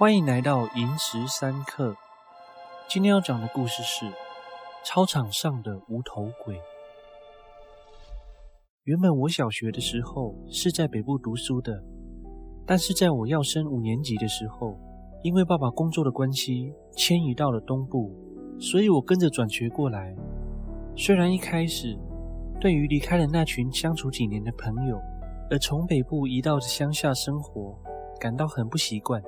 欢迎来到萤石三刻。今天要讲的故事是《操场上的无头鬼》。原本我小学的时候是在北部读书的，但是在我要升五年级的时候，因为爸爸工作的关系迁移到了东部，所以我跟着转学过来。虽然一开始对于离开了那群相处几年的朋友，而从北部移到乡下生活，感到很不习惯。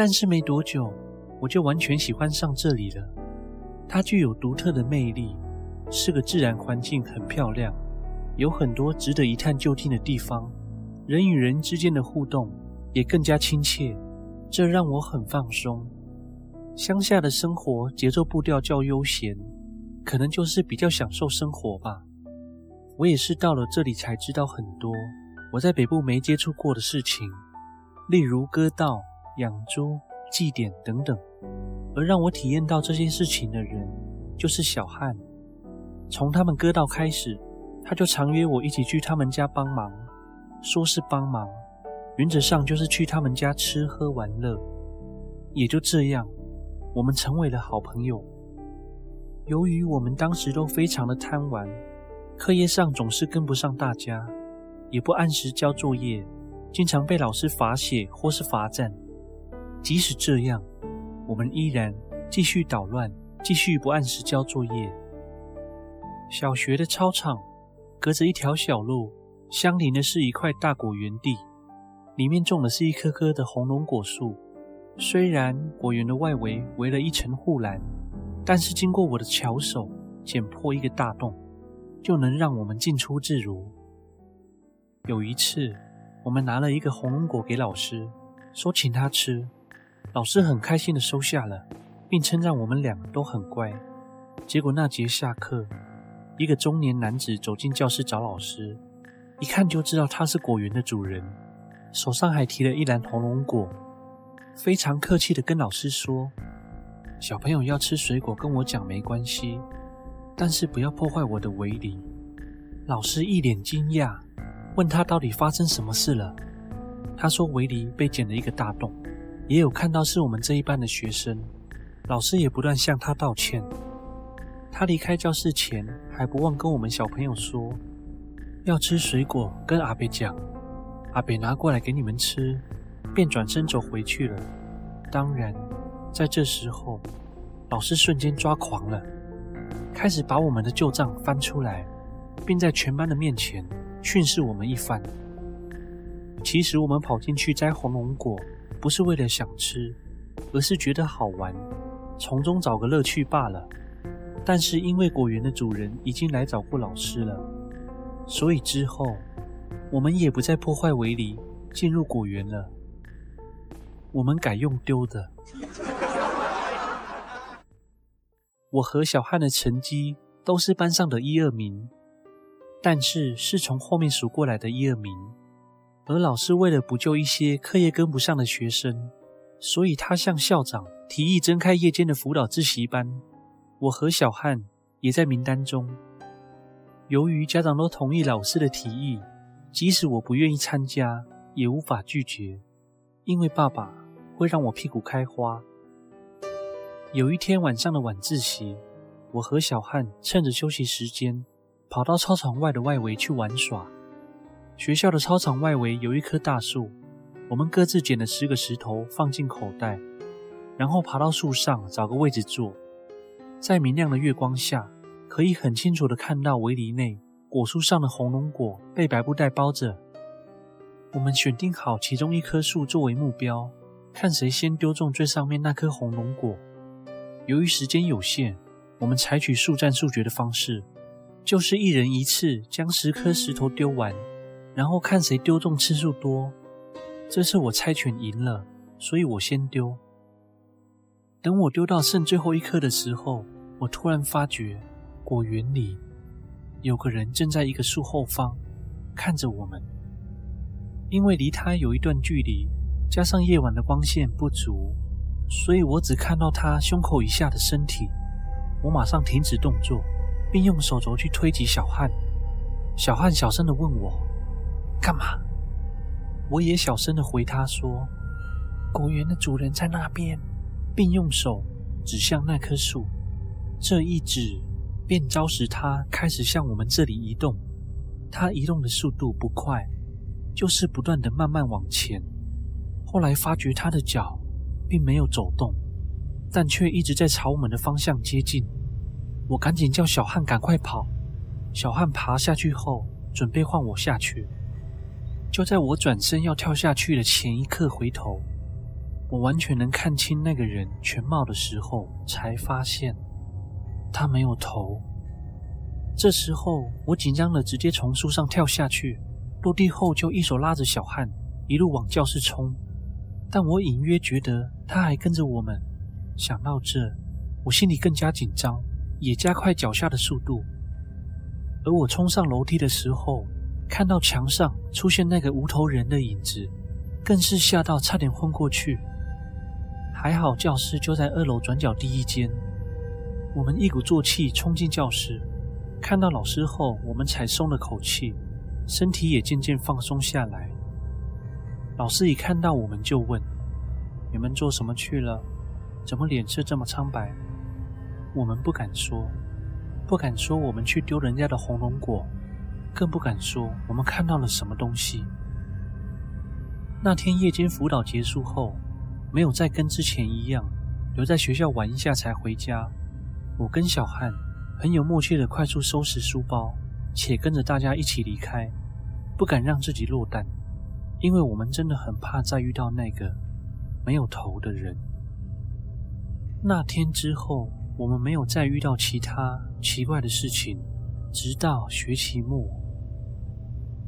但是没多久，我就完全喜欢上这里了。它具有独特的魅力，是个自然环境，很漂亮，有很多值得一探究竟的地方。人与人之间的互动也更加亲切，这让我很放松。乡下的生活节奏步调较悠闲，可能就是比较享受生活吧。我也是到了这里才知道很多我在北部没接触过的事情，例如割稻。养猪、祭典等等，而让我体验到这些事情的人，就是小汉。从他们割稻开始，他就常约我一起去他们家帮忙。说是帮忙，原则上就是去他们家吃喝玩乐。也就这样，我们成为了好朋友。由于我们当时都非常的贪玩，课业上总是跟不上大家，也不按时交作业，经常被老师罚写或是罚站。即使这样，我们依然继续捣乱，继续不按时交作业。小学的操场隔着一条小路，相邻的是一块大果园地，里面种的是一棵棵的红龙果树。虽然果园的外围围了一层护栏，但是经过我的巧手剪破一个大洞，就能让我们进出自如。有一次，我们拿了一个红龙果给老师，说请他吃。老师很开心地收下了，并称赞我们俩都很乖。结果那节下课，一个中年男子走进教室找老师，一看就知道他是果园的主人，手上还提了一篮红龙果，非常客气地跟老师说：“小朋友要吃水果跟我讲没关系，但是不要破坏我的围篱。”老师一脸惊讶，问他到底发生什么事了。他说围篱被剪了一个大洞。也有看到是我们这一班的学生，老师也不断向他道歉。他离开教室前还不忘跟我们小朋友说，要吃水果跟阿北讲，阿北拿过来给你们吃，便转身走回去了。当然，在这时候，老师瞬间抓狂了，开始把我们的旧账翻出来，并在全班的面前训斥我们一番。其实我们跑进去摘红龙果。不是为了想吃，而是觉得好玩，从中找个乐趣罢了。但是因为果园的主人已经来找过老师了，所以之后我们也不再破坏围篱进入果园了。我们改用丢的。我和小汉的成绩都是班上的一二名，但是是从后面数过来的一二名。而老师为了补救一些课业跟不上的学生，所以他向校长提议增开夜间的辅导自习班。我和小汉也在名单中。由于家长都同意老师的提议，即使我不愿意参加，也无法拒绝，因为爸爸会让我屁股开花。有一天晚上的晚自习，我和小汉趁着休息时间，跑到操场外的外围去玩耍。学校的操场外围有一棵大树，我们各自捡了十个石头放进口袋，然后爬到树上找个位置坐。在明亮的月光下，可以很清楚地看到围篱内果树上的红龙果被白布袋包着。我们选定好其中一棵树作为目标，看谁先丢中最上面那颗红龙果。由于时间有限，我们采取速战速决的方式，就是一人一次将十颗石头丢完。然后看谁丢中次数多。这次我猜拳赢了，所以我先丢。等我丢到剩最后一颗的时候，我突然发觉果园里有个人正在一个树后方看着我们。因为离他有一段距离，加上夜晚的光线不足，所以我只看到他胸口以下的身体。我马上停止动作，并用手肘去推挤小汉。小汉小声地问我。干嘛？我也小声的回他说：“果园的主人在那边，并用手指向那棵树。这一指便召使他开始向我们这里移动。他移动的速度不快，就是不断的慢慢往前。后来发觉他的脚并没有走动，但却一直在朝我们的方向接近。我赶紧叫小汉赶快跑。小汉爬下去后，准备换我下去。就在我转身要跳下去的前一刻，回头，我完全能看清那个人全貌的时候，才发现他没有头。这时候，我紧张的直接从树上跳下去，落地后就一手拉着小汉，一路往教室冲。但我隐约觉得他还跟着我们。想到这，我心里更加紧张，也加快脚下的速度。而我冲上楼梯的时候，看到墙上出现那个无头人的影子，更是吓到差点昏过去。还好教室就在二楼转角第一间，我们一鼓作气冲进教室，看到老师后，我们才松了口气，身体也渐渐放松下来。老师一看到我们就问：“你们做什么去了？怎么脸色这么苍白？”我们不敢说。不敢说我们去丢人家的红龙果，更不敢说我们看到了什么东西。那天夜间辅导结束后，没有再跟之前一样留在学校玩一下才回家。我跟小汉很有默契的快速收拾书包，且跟着大家一起离开，不敢让自己落单，因为我们真的很怕再遇到那个没有头的人。那天之后。我们没有再遇到其他奇怪的事情，直到学期末，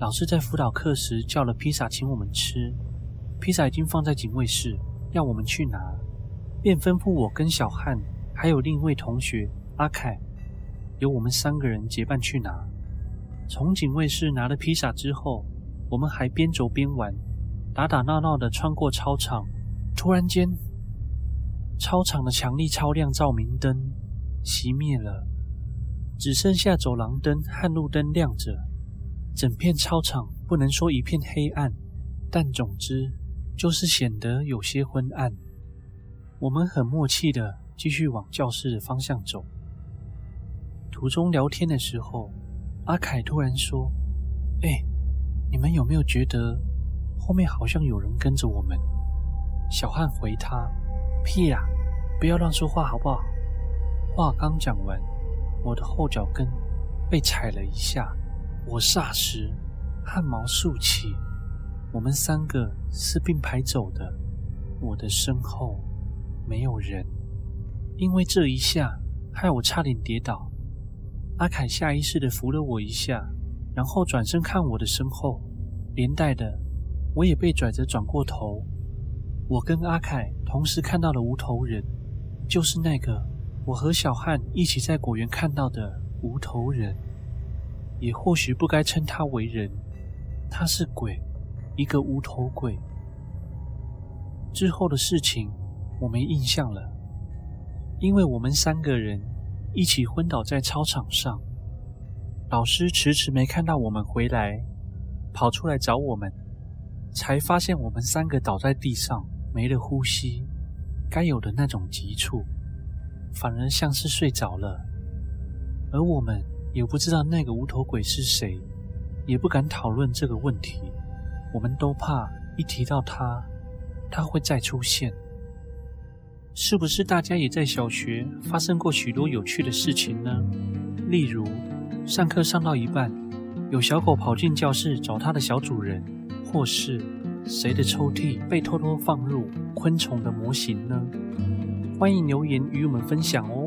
老师在辅导课时叫了披萨请我们吃，披萨已经放在警卫室，要我们去拿，便吩咐我跟小汉还有另一位同学阿凯，由我们三个人结伴去拿。从警卫室拿了披萨之后，我们还边走边玩，打打闹闹的穿过操场，突然间。操场的强力超亮照明灯熄灭了，只剩下走廊灯和路灯亮着。整片操场不能说一片黑暗，但总之就是显得有些昏暗。我们很默契的继续往教室的方向走。途中聊天的时候，阿凯突然说：“哎，你们有没有觉得后面好像有人跟着我们？”小汉回他。屁呀！不要乱说话好不好？话刚讲完，我的后脚跟被踩了一下，我霎时汗毛竖起。我们三个是并排走的，我的身后没有人，因为这一下害我差点跌倒。阿凯下意识地扶了我一下，然后转身看我的身后，连带的我也被拽着转过头。我跟阿凯同时看到了无头人，就是那个我和小汉一起在果园看到的无头人，也或许不该称他为人，他是鬼，一个无头鬼。之后的事情我没印象了，因为我们三个人一起昏倒在操场上，老师迟迟没看到我们回来，跑出来找我们，才发现我们三个倒在地上。没了呼吸，该有的那种急促，反而像是睡着了。而我们也不知道那个无头鬼是谁，也不敢讨论这个问题。我们都怕一提到他，他会再出现。是不是大家也在小学发生过许多有趣的事情呢？例如，上课上到一半，有小狗跑进教室找它的小主人，或是……谁的抽屉被偷偷放入昆虫的模型呢？欢迎留言与我们分享哦。